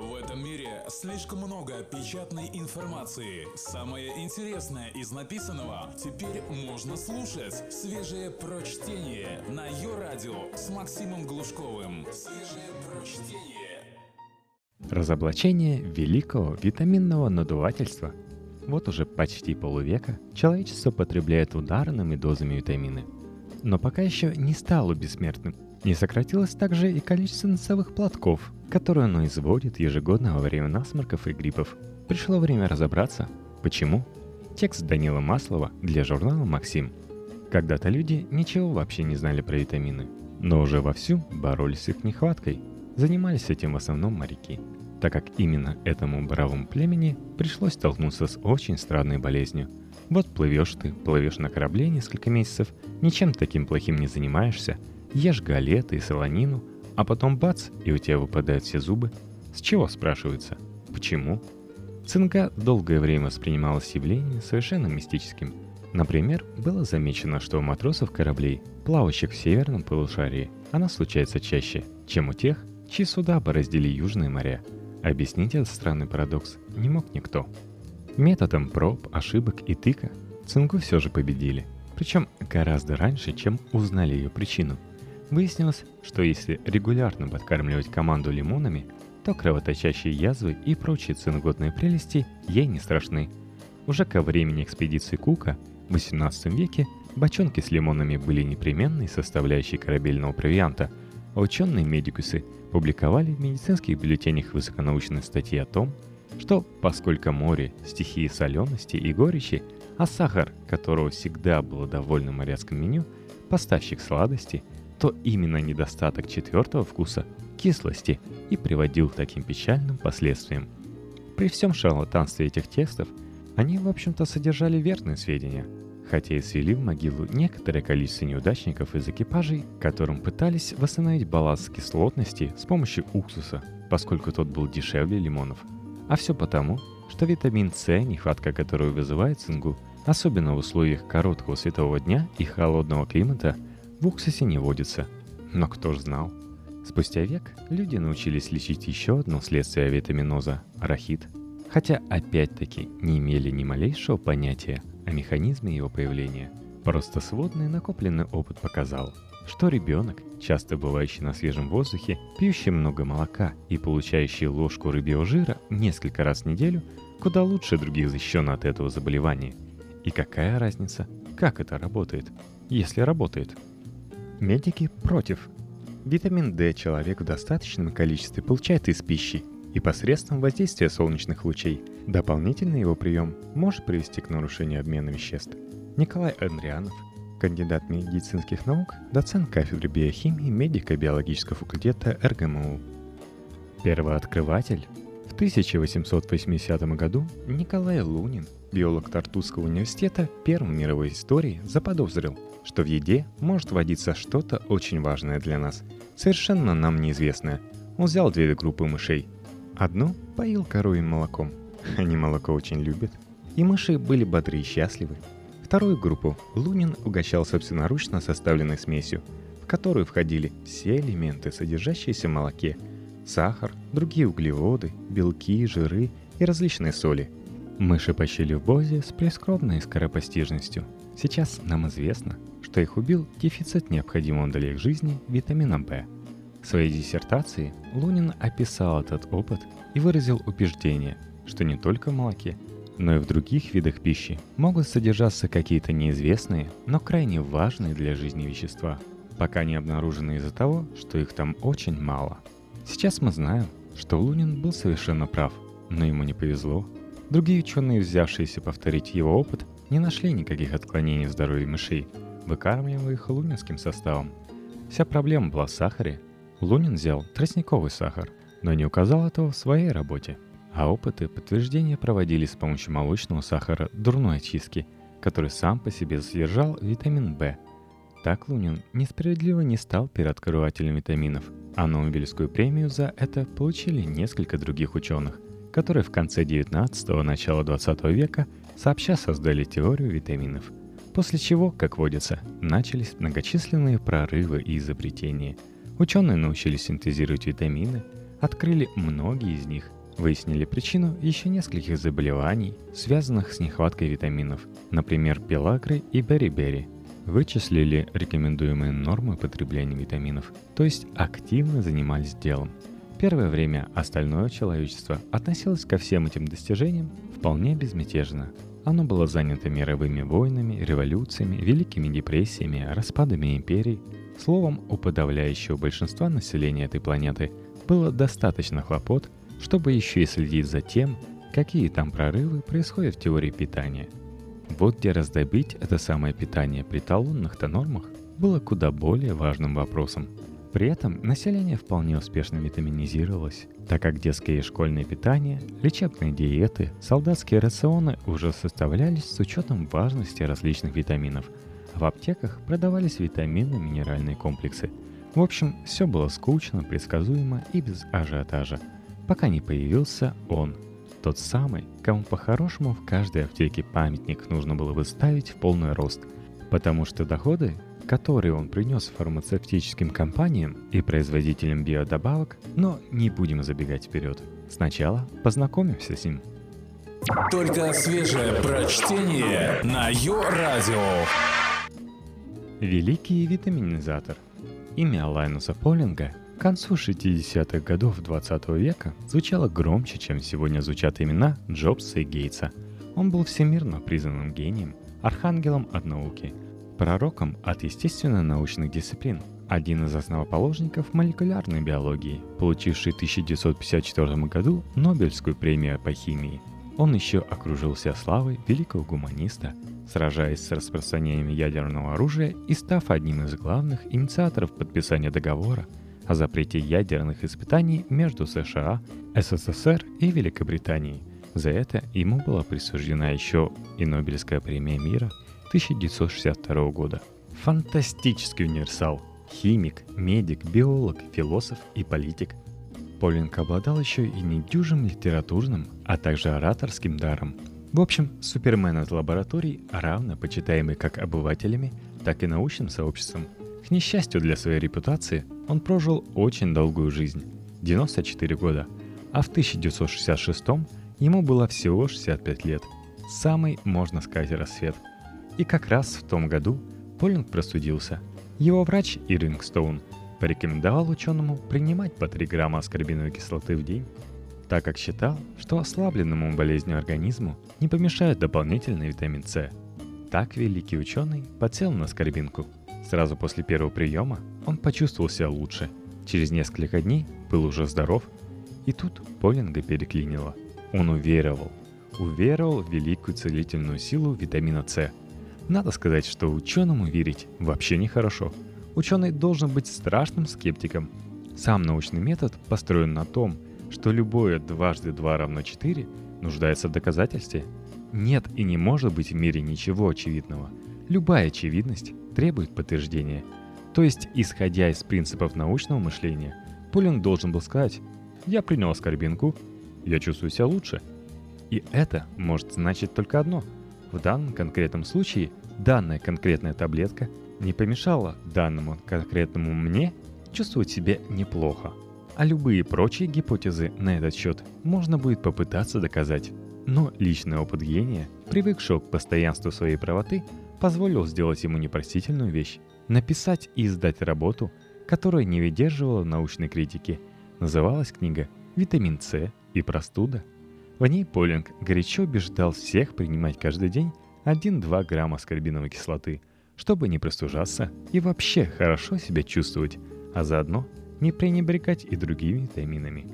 В этом мире слишком много печатной информации. Самое интересное из написанного теперь можно слушать. Свежее прочтение на ее радио с Максимом Глушковым. Свежее прочтение. Разоблачение великого витаминного надувательства. Вот уже почти полувека человечество потребляет ударными дозами витамины. Но пока еще не стало бессмертным – не сократилось также и количество носовых платков, которые оно изводит ежегодно во время насморков и гриппов. Пришло время разобраться, почему. Текст Данила Маслова для журнала «Максим». Когда-то люди ничего вообще не знали про витамины, но уже вовсю боролись с их нехваткой. Занимались этим в основном моряки, так как именно этому бравому племени пришлось столкнуться с очень странной болезнью. Вот плывешь ты, плывешь на корабле несколько месяцев, ничем таким плохим не занимаешься – Ешь галеты и солонину, а потом бац, и у тебя выпадают все зубы. С чего, спрашивается? Почему? Цинга долгое время воспринималась явлением совершенно мистическим. Например, было замечено, что у матросов кораблей, плавающих в северном полушарии, она случается чаще, чем у тех, чьи суда бороздили южные моря. Объяснить этот странный парадокс не мог никто. Методом проб, ошибок и тыка Цингу все же победили. Причем гораздо раньше, чем узнали ее причину – Выяснилось, что если регулярно подкармливать команду лимонами, то кровоточащие язвы и прочие цинготные прелести ей не страшны. Уже ко времени экспедиции Кука в XVIII веке бочонки с лимонами были непременной составляющей корабельного провианта, а ученые-медикусы публиковали в медицинских бюллетенях высоконаучные статьи о том, что поскольку море – стихии солености и горечи, а сахар, которого всегда было довольно моряцком меню, поставщик сладости – то именно недостаток четвертого вкуса – кислости и приводил к таким печальным последствиям. При всем шарлатанстве этих текстов они, в общем-то, содержали верные сведения, хотя и свели в могилу некоторое количество неудачников из экипажей, которым пытались восстановить баланс кислотности с помощью уксуса, поскольку тот был дешевле лимонов. А все потому, что витамин С, нехватка которого вызывает цингу, особенно в условиях короткого светового дня и холодного климата – в уксусе не водится. Но кто ж знал? Спустя век люди научились лечить еще одно следствие витаминоза – рахит. Хотя опять-таки не имели ни малейшего понятия о механизме его появления. Просто сводный накопленный опыт показал, что ребенок, часто бывающий на свежем воздухе, пьющий много молока и получающий ложку рыбьего жира несколько раз в неделю, куда лучше других защищен от этого заболевания. И какая разница, как это работает, если работает – Медики против. Витамин D человек в достаточном количестве получает из пищи и посредством воздействия солнечных лучей. Дополнительный его прием может привести к нарушению обмена веществ. Николай Андрианов, кандидат медицинских наук, доцент кафедры биохимии медико-биологического факультета РГМУ. Первооткрыватель. В 1880 году Николай Лунин, биолог Тартусского университета, первым в мировой истории заподозрил – что в еде может водиться что-то очень важное для нас, совершенно нам неизвестное. Он взял две группы мышей. Одну поил коровьим молоком. Они молоко очень любят. И мыши были бодры и счастливы. Вторую группу Лунин угощал собственноручно составленной смесью, в которую входили все элементы, содержащиеся в молоке. Сахар, другие углеводы, белки, жиры и различные соли. Мыши почили в бозе с прескромной скоропостижностью. Сейчас нам известно, что их убил дефицит необходимого для их жизни витамина В. В своей диссертации Лунин описал этот опыт и выразил убеждение, что не только в молоке, но и в других видах пищи могут содержаться какие-то неизвестные, но крайне важные для жизни вещества, пока не обнаружены из-за того, что их там очень мало. Сейчас мы знаем, что Лунин был совершенно прав, но ему не повезло. Другие ученые, взявшиеся повторить его опыт, не нашли никаких отклонений в здоровье мышей – выкармливая их лунинским составом. Вся проблема была в сахаре. Лунин взял тростниковый сахар, но не указал этого в своей работе. А опыты подтверждения проводились с помощью молочного сахара дурной очистки, который сам по себе содержал витамин В. Так Лунин несправедливо не стал первооткрывателем витаминов, а Нобелевскую премию за это получили несколько других ученых, которые в конце 19-го, начала 20 века сообща создали теорию витаминов – После чего, как водится, начались многочисленные прорывы и изобретения. Ученые научились синтезировать витамины, Открыли многие из них, выяснили причину еще нескольких заболеваний, связанных с нехваткой витаминов, например, пелагры и бери-бери. Вычислили рекомендуемые нормы потребления витаминов, то есть активно занимались делом. Первое время остальное человечество относилось ко всем этим достижениям вполне безмятежно. Оно было занято мировыми войнами, революциями, великими депрессиями, распадами империй. Словом, у подавляющего большинства населения этой планеты было достаточно хлопот, чтобы еще и следить за тем, какие там прорывы происходят в теории питания. Вот где раздобыть это самое питание при талонных-то нормах было куда более важным вопросом – при этом население вполне успешно витаминизировалось, так как детское и школьное питание, лечебные диеты, солдатские рационы уже составлялись с учетом важности различных витаминов. В аптеках продавались витамины, минеральные комплексы. В общем, все было скучно, предсказуемо и без ажиотажа, пока не появился он, тот самый, кому по-хорошему в каждой аптеке памятник нужно было выставить в полный рост, потому что доходы которые он принес фармацевтическим компаниям и производителям биодобавок, но не будем забегать вперед. Сначала познакомимся с ним. Только свежее прочтение на Йо-Радио. Великий витаминизатор. Имя Лайнуса Полинга к концу 60-х годов 20 века звучало громче, чем сегодня звучат имена Джобса и Гейтса. Он был всемирно признанным гением, архангелом от науки – пророком от естественно-научных дисциплин, один из основоположников молекулярной биологии, получивший в 1954 году Нобелевскую премию по химии. Он еще окружился славой великого гуманиста, сражаясь с распространением ядерного оружия и став одним из главных инициаторов подписания договора о запрете ядерных испытаний между США, СССР и Великобританией. За это ему была присуждена еще и Нобелевская премия мира – 1962 года. Фантастический универсал. Химик, медик, биолог, философ и политик. Полинг обладал еще и недюжим литературным, а также ораторским даром. В общем, супермен из лабораторий, равно почитаемый как обывателями, так и научным сообществом. К несчастью для своей репутации, он прожил очень долгую жизнь – 94 года, а в 1966 ему было всего 65 лет. Самый, можно сказать, рассвет – и как раз в том году Полинг простудился. Его врач Иринг Стоун порекомендовал ученому принимать по 3 грамма аскорбиновой кислоты в день, так как считал, что ослабленному болезнью организму не помешает дополнительный витамин С. Так великий ученый подсел на аскорбинку. Сразу после первого приема он почувствовал себя лучше. Через несколько дней был уже здоров. И тут Полинга переклинило. Он уверовал. Уверовал в великую целительную силу витамина С – надо сказать, что ученому верить вообще нехорошо. Ученый должен быть страшным скептиком. Сам научный метод построен на том, что любое дважды два равно 4 нуждается в доказательстве. Нет и не может быть в мире ничего очевидного. Любая очевидность требует подтверждения. То есть, исходя из принципов научного мышления, Полин должен был сказать «Я принял аскорбинку, я чувствую себя лучше». И это может значить только одно. В данном конкретном случае данная конкретная таблетка не помешала данному конкретному мне чувствовать себя неплохо. А любые прочие гипотезы на этот счет можно будет попытаться доказать. Но личный опыт гения, привыкшего к постоянству своей правоты, позволил сделать ему непростительную вещь – написать и издать работу, которая не выдерживала научной критики. Называлась книга «Витамин С и простуда». В ней Полинг горячо убеждал всех принимать каждый день 1-2 грамма аскорбиновой кислоты, чтобы не простужаться и вообще хорошо себя чувствовать, а заодно не пренебрегать и другими витаминами.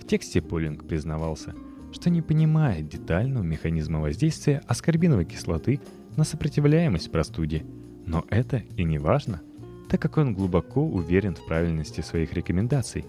В тексте Полинг признавался, что не понимает детального механизма воздействия аскорбиновой кислоты на сопротивляемость простуде, но это и не важно, так как он глубоко уверен в правильности своих рекомендаций.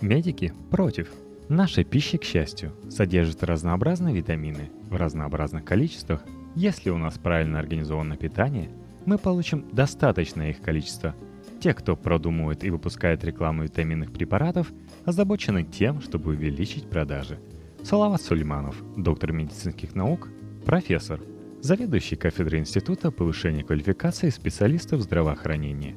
Медики против. Наша пища, к счастью, содержит разнообразные витамины в разнообразных количествах если у нас правильно организовано питание, мы получим достаточное их количество. Те, кто продумывает и выпускает рекламу витаминных препаратов, озабочены тем, чтобы увеличить продажи. Салават Сулейманов, доктор медицинских наук, профессор, заведующий кафедрой Института повышения квалификации специалистов здравоохранения.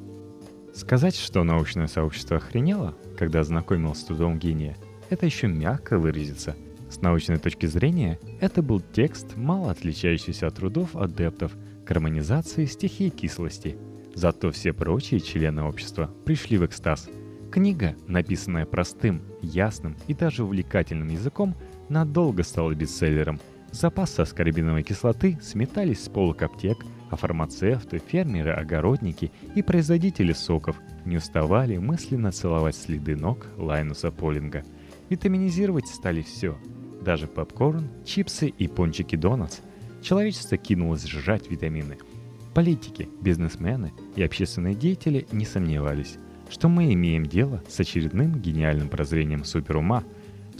Сказать, что научное сообщество охренело, когда ознакомил с трудом гения, это еще мягко выразиться. С научной точки зрения, это был текст, мало отличающийся от трудов адептов гармонизации стихии кислости. Зато все прочие члены общества пришли в экстаз. Книга, написанная простым, ясным и даже увлекательным языком, надолго стала бестселлером. Запасы аскорбиновой кислоты сметались с полок аптек, а фармацевты, фермеры, огородники и производители соков не уставали мысленно целовать следы ног Лайнуса Полинга. Витаминизировать стали все – даже попкорн, чипсы и пончики донатс. Человечество кинулось сжать витамины. Политики, бизнесмены и общественные деятели не сомневались, что мы имеем дело с очередным гениальным прозрением суперума.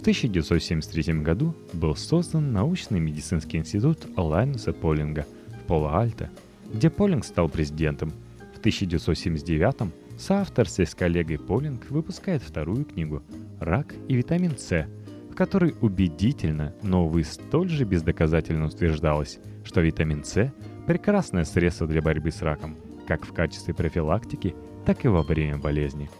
В 1973 году был создан научный медицинский институт Лайнуса Полинга в Поло-Альто, где Полинг стал президентом. В 1979 в соавторстве с коллегой Полинг выпускает вторую книгу «Рак и витамин С», в которой убедительно, но, увы, столь же бездоказательно утверждалось, что витамин С – прекрасное средство для борьбы с раком, как в качестве профилактики, так и во время болезни.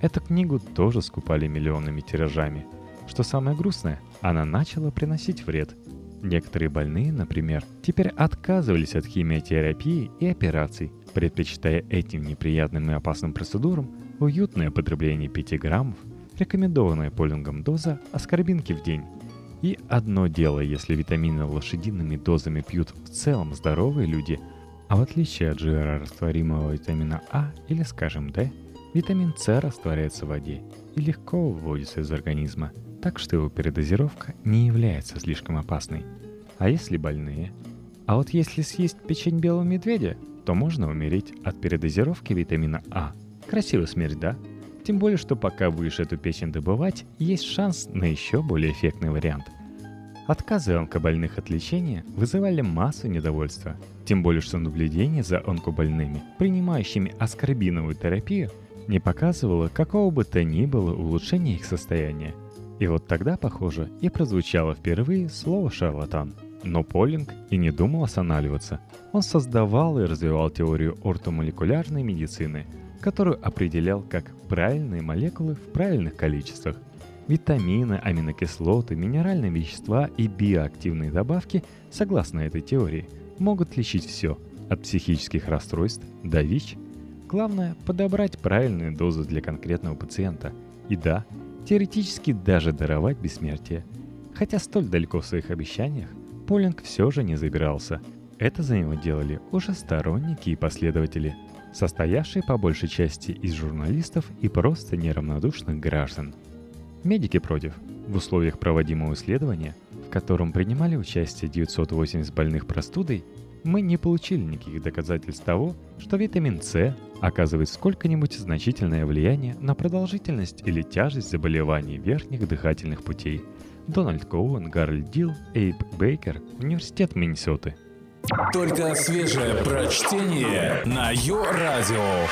Эту книгу тоже скупали миллионными тиражами. Что самое грустное, она начала приносить вред. Некоторые больные, например, теперь отказывались от химиотерапии и операций, предпочитая этим неприятным и опасным процедурам уютное потребление 5 граммов рекомендованная полингом доза аскорбинки в день. И одно дело, если витамины лошадиными дозами пьют в целом здоровые люди, а в отличие от жирорастворимого витамина А или, скажем, D, витамин С растворяется в воде и легко выводится из организма, так что его передозировка не является слишком опасной. А если больные? А вот если съесть печень белого медведя, то можно умереть от передозировки витамина А. Красивая смерть, да? Тем более, что пока будешь эту печень добывать, есть шанс на еще более эффектный вариант. Отказы онкобольных от лечения вызывали массу недовольства. Тем более, что наблюдение за онкобольными, принимающими аскорбиновую терапию, не показывало какого бы то ни было улучшения их состояния. И вот тогда, похоже, и прозвучало впервые слово «шарлатан». Но Полинг и не думал останавливаться. Он создавал и развивал теорию ортомолекулярной медицины – которую определял как правильные молекулы в правильных количествах. Витамины, аминокислоты, минеральные вещества и биоактивные добавки, согласно этой теории, могут лечить все, от психических расстройств до ВИЧ. Главное – подобрать правильную дозу для конкретного пациента. И да, теоретически даже даровать бессмертие. Хотя столь далеко в своих обещаниях, Полинг все же не забирался. Это за него делали уже сторонники и последователи – состоявший по большей части из журналистов и просто неравнодушных граждан. Медики против. В условиях проводимого исследования, в котором принимали участие 980 больных простудой, мы не получили никаких доказательств того, что витамин С оказывает сколько-нибудь значительное влияние на продолжительность или тяжесть заболеваний верхних дыхательных путей. Дональд Коуэн, Гарольд Дилл, Эйб Бейкер, Университет Миннесоты – только свежее прочтение на Йо-Радио.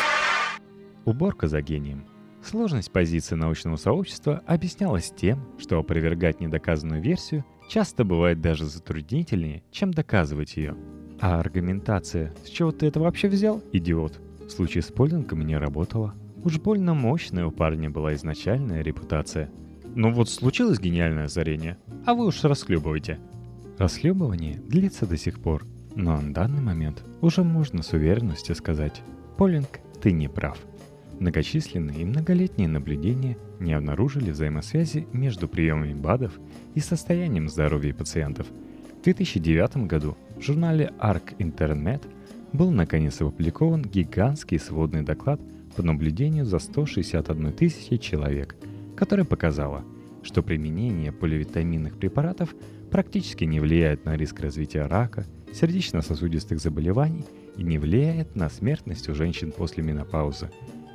Уборка за гением. Сложность позиции научного сообщества объяснялась тем, что опровергать недоказанную версию часто бывает даже затруднительнее, чем доказывать ее. А аргументация «С чего ты это вообще взял, идиот?» в случае с Полингом не работала. Уж больно мощная у парня была изначальная репутация. Ну вот случилось гениальное озарение, а вы уж расхлебываете. Расхлебывание длится до сих пор, но на данный момент уже можно с уверенностью сказать, Полинг, ты не прав. Многочисленные и многолетние наблюдения не обнаружили взаимосвязи между приемами БАДов и состоянием здоровья пациентов. В 2009 году в журнале Arc Internet был наконец опубликован гигантский сводный доклад по наблюдению за 161 тысячи человек, который показало, что применение поливитаминных препаратов практически не влияет на риск развития рака – сердечно-сосудистых заболеваний и не влияет на смертность у женщин после менопаузы.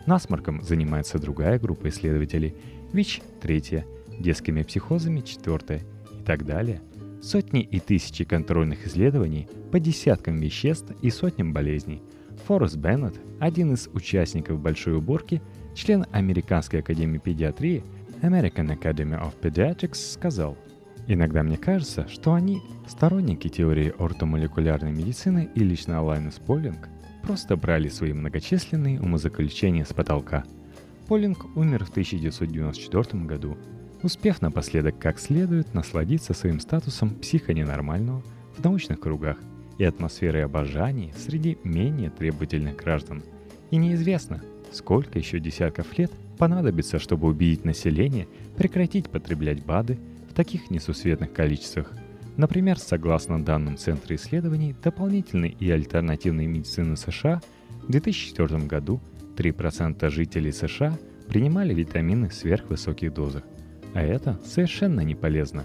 Насморком занимается другая группа исследователей, ВИЧ – третья, детскими психозами – четвертая и так далее. Сотни и тысячи контрольных исследований по десяткам веществ и сотням болезней. Форест Беннет, один из участников большой уборки, член Американской академии педиатрии American Academy of Pediatrics, сказал – Иногда мне кажется, что они, сторонники теории ортомолекулярной медицины и лично Алайнус Полинг, просто брали свои многочисленные умозаключения с потолка. Полинг умер в 1994 году, успев напоследок как следует насладиться своим статусом психоненормального в научных кругах и атмосферой обожания среди менее требовательных граждан. И неизвестно, сколько еще десятков лет понадобится, чтобы убедить население прекратить потреблять БАДы в таких несусветных количествах. Например, согласно данным Центра исследований дополнительной и альтернативной медицины США, в 2004 году 3% жителей США принимали витамины в сверхвысоких дозах. А это совершенно не полезно,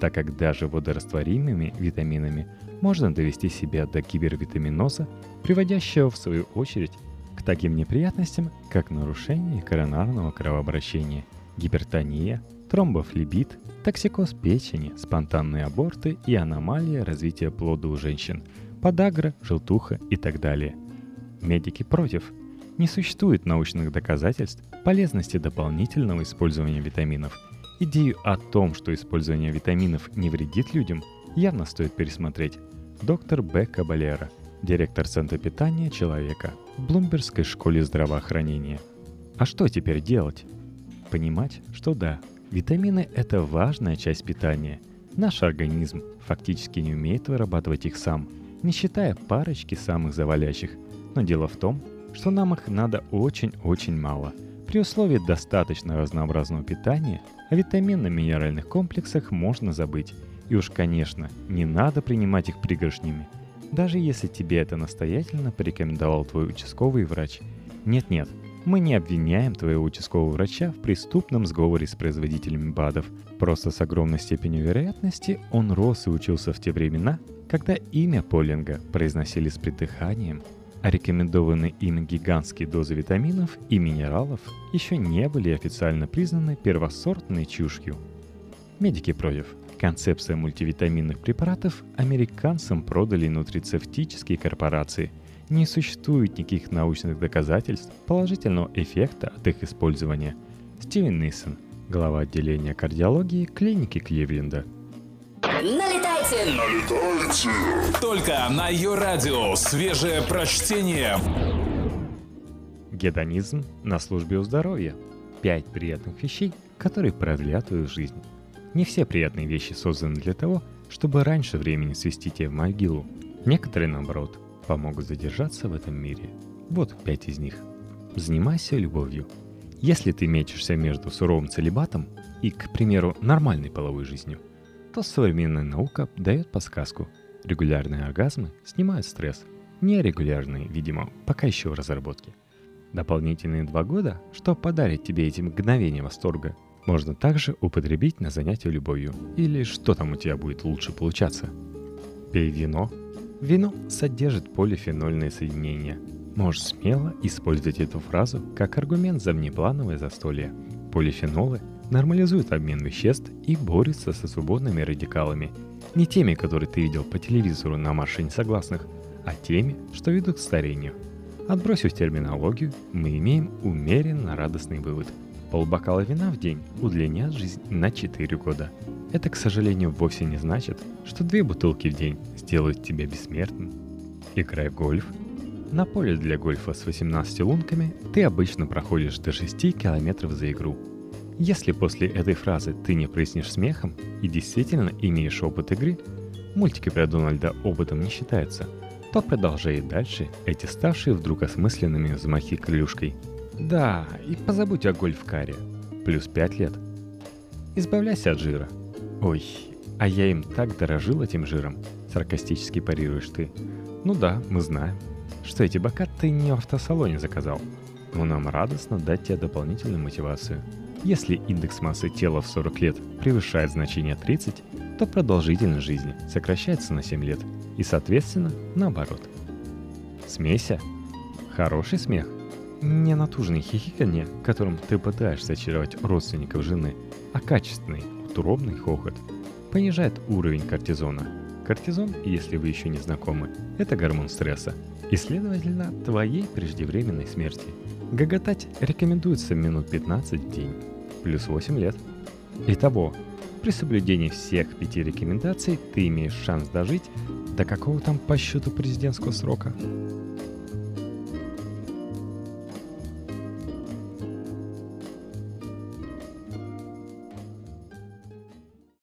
так как даже водорастворимыми витаминами можно довести себя до кибервитаминоза, приводящего в свою очередь к таким неприятностям, как нарушение коронарного кровообращения, гипертония, тромбофлебит, токсикоз печени, спонтанные аборты и аномалия развития плода у женщин, подагра, желтуха и так далее. Медики против. Не существует научных доказательств полезности дополнительного использования витаминов – Идею о том, что использование витаминов не вредит людям, явно стоит пересмотреть. Доктор Б. Кабалера, директор Центра питания человека в Блумбергской школе здравоохранения. А что теперь делать? Понимать, что да, витамины – это важная часть питания. Наш организм фактически не умеет вырабатывать их сам, не считая парочки самых завалящих. Но дело в том, что нам их надо очень-очень мало. При условии достаточно разнообразного питания – о витаминно-минеральных комплексах можно забыть. И уж, конечно, не надо принимать их пригоршнями. Даже если тебе это настоятельно порекомендовал твой участковый врач. Нет-нет, мы не обвиняем твоего участкового врача в преступном сговоре с производителями БАДов. Просто с огромной степенью вероятности он рос и учился в те времена, когда имя Полинга произносили с придыханием – а рекомендованные им гигантские дозы витаминов и минералов еще не были официально признаны первосортной чушью. Медики против. Концепция мультивитаминных препаратов американцам продали нутрицептические корпорации. Не существует никаких научных доказательств положительного эффекта от их использования. Стивен Нейсон, глава отделения кардиологии клиники Кливленда – Налетайте! Налетайте! Только на ее радио свежее прочтение. Гедонизм на службе у здоровья. Пять приятных вещей, которые продлят твою жизнь. Не все приятные вещи созданы для того, чтобы раньше времени свести тебя в могилу. Некоторые, наоборот, помогут задержаться в этом мире. Вот пять из них. Занимайся любовью. Если ты мечешься между суровым целебатом и, к примеру, нормальной половой жизнью, то современная наука дает подсказку. Регулярные оргазмы снимают стресс. Нерегулярные, видимо, пока еще в разработке. Дополнительные два года, что подарит тебе эти мгновения восторга, можно также употребить на занятия любовью. Или что там у тебя будет лучше получаться. Пей вино. Вино содержит полифенольные соединения. Можешь смело использовать эту фразу как аргумент за внеплановое застолье. Полифенолы нормализует обмен веществ и борется со свободными радикалами. Не теми, которые ты видел по телевизору на марше несогласных, а теми, что ведут к старению. Отбросив терминологию, мы имеем умеренно радостный вывод. Полбокала вина в день удлинят жизнь на 4 года. Это, к сожалению, вовсе не значит, что две бутылки в день сделают тебя бессмертным. Играй в гольф. На поле для гольфа с 18 лунками ты обычно проходишь до 6 километров за игру – если после этой фразы ты не прыснешь смехом и действительно имеешь опыт игры, мультики про Дональда опытом не считаются, то продолжай дальше эти ставшие вдруг осмысленными взмахи крылюшкой. Да, и позабудь о гольф-каре. Плюс пять лет. Избавляйся от жира. Ой, а я им так дорожил этим жиром. Саркастически парируешь ты. Ну да, мы знаем, что эти бока ты не в автосалоне заказал. Но нам радостно дать тебе дополнительную мотивацию – если индекс массы тела в 40 лет превышает значение 30, то продолжительность жизни сокращается на 7 лет и, соответственно, наоборот. Смейся. Хороший смех. Не натужный хихиканье, которым ты пытаешься очаровать родственников жены, а качественный, утробный хохот. Понижает уровень кортизона. Кортизон, если вы еще не знакомы, это гормон стресса и, следовательно, твоей преждевременной смерти – Гоготать рекомендуется минут 15 в день, плюс 8 лет. Итого, при соблюдении всех пяти рекомендаций ты имеешь шанс дожить до какого там по счету президентского срока?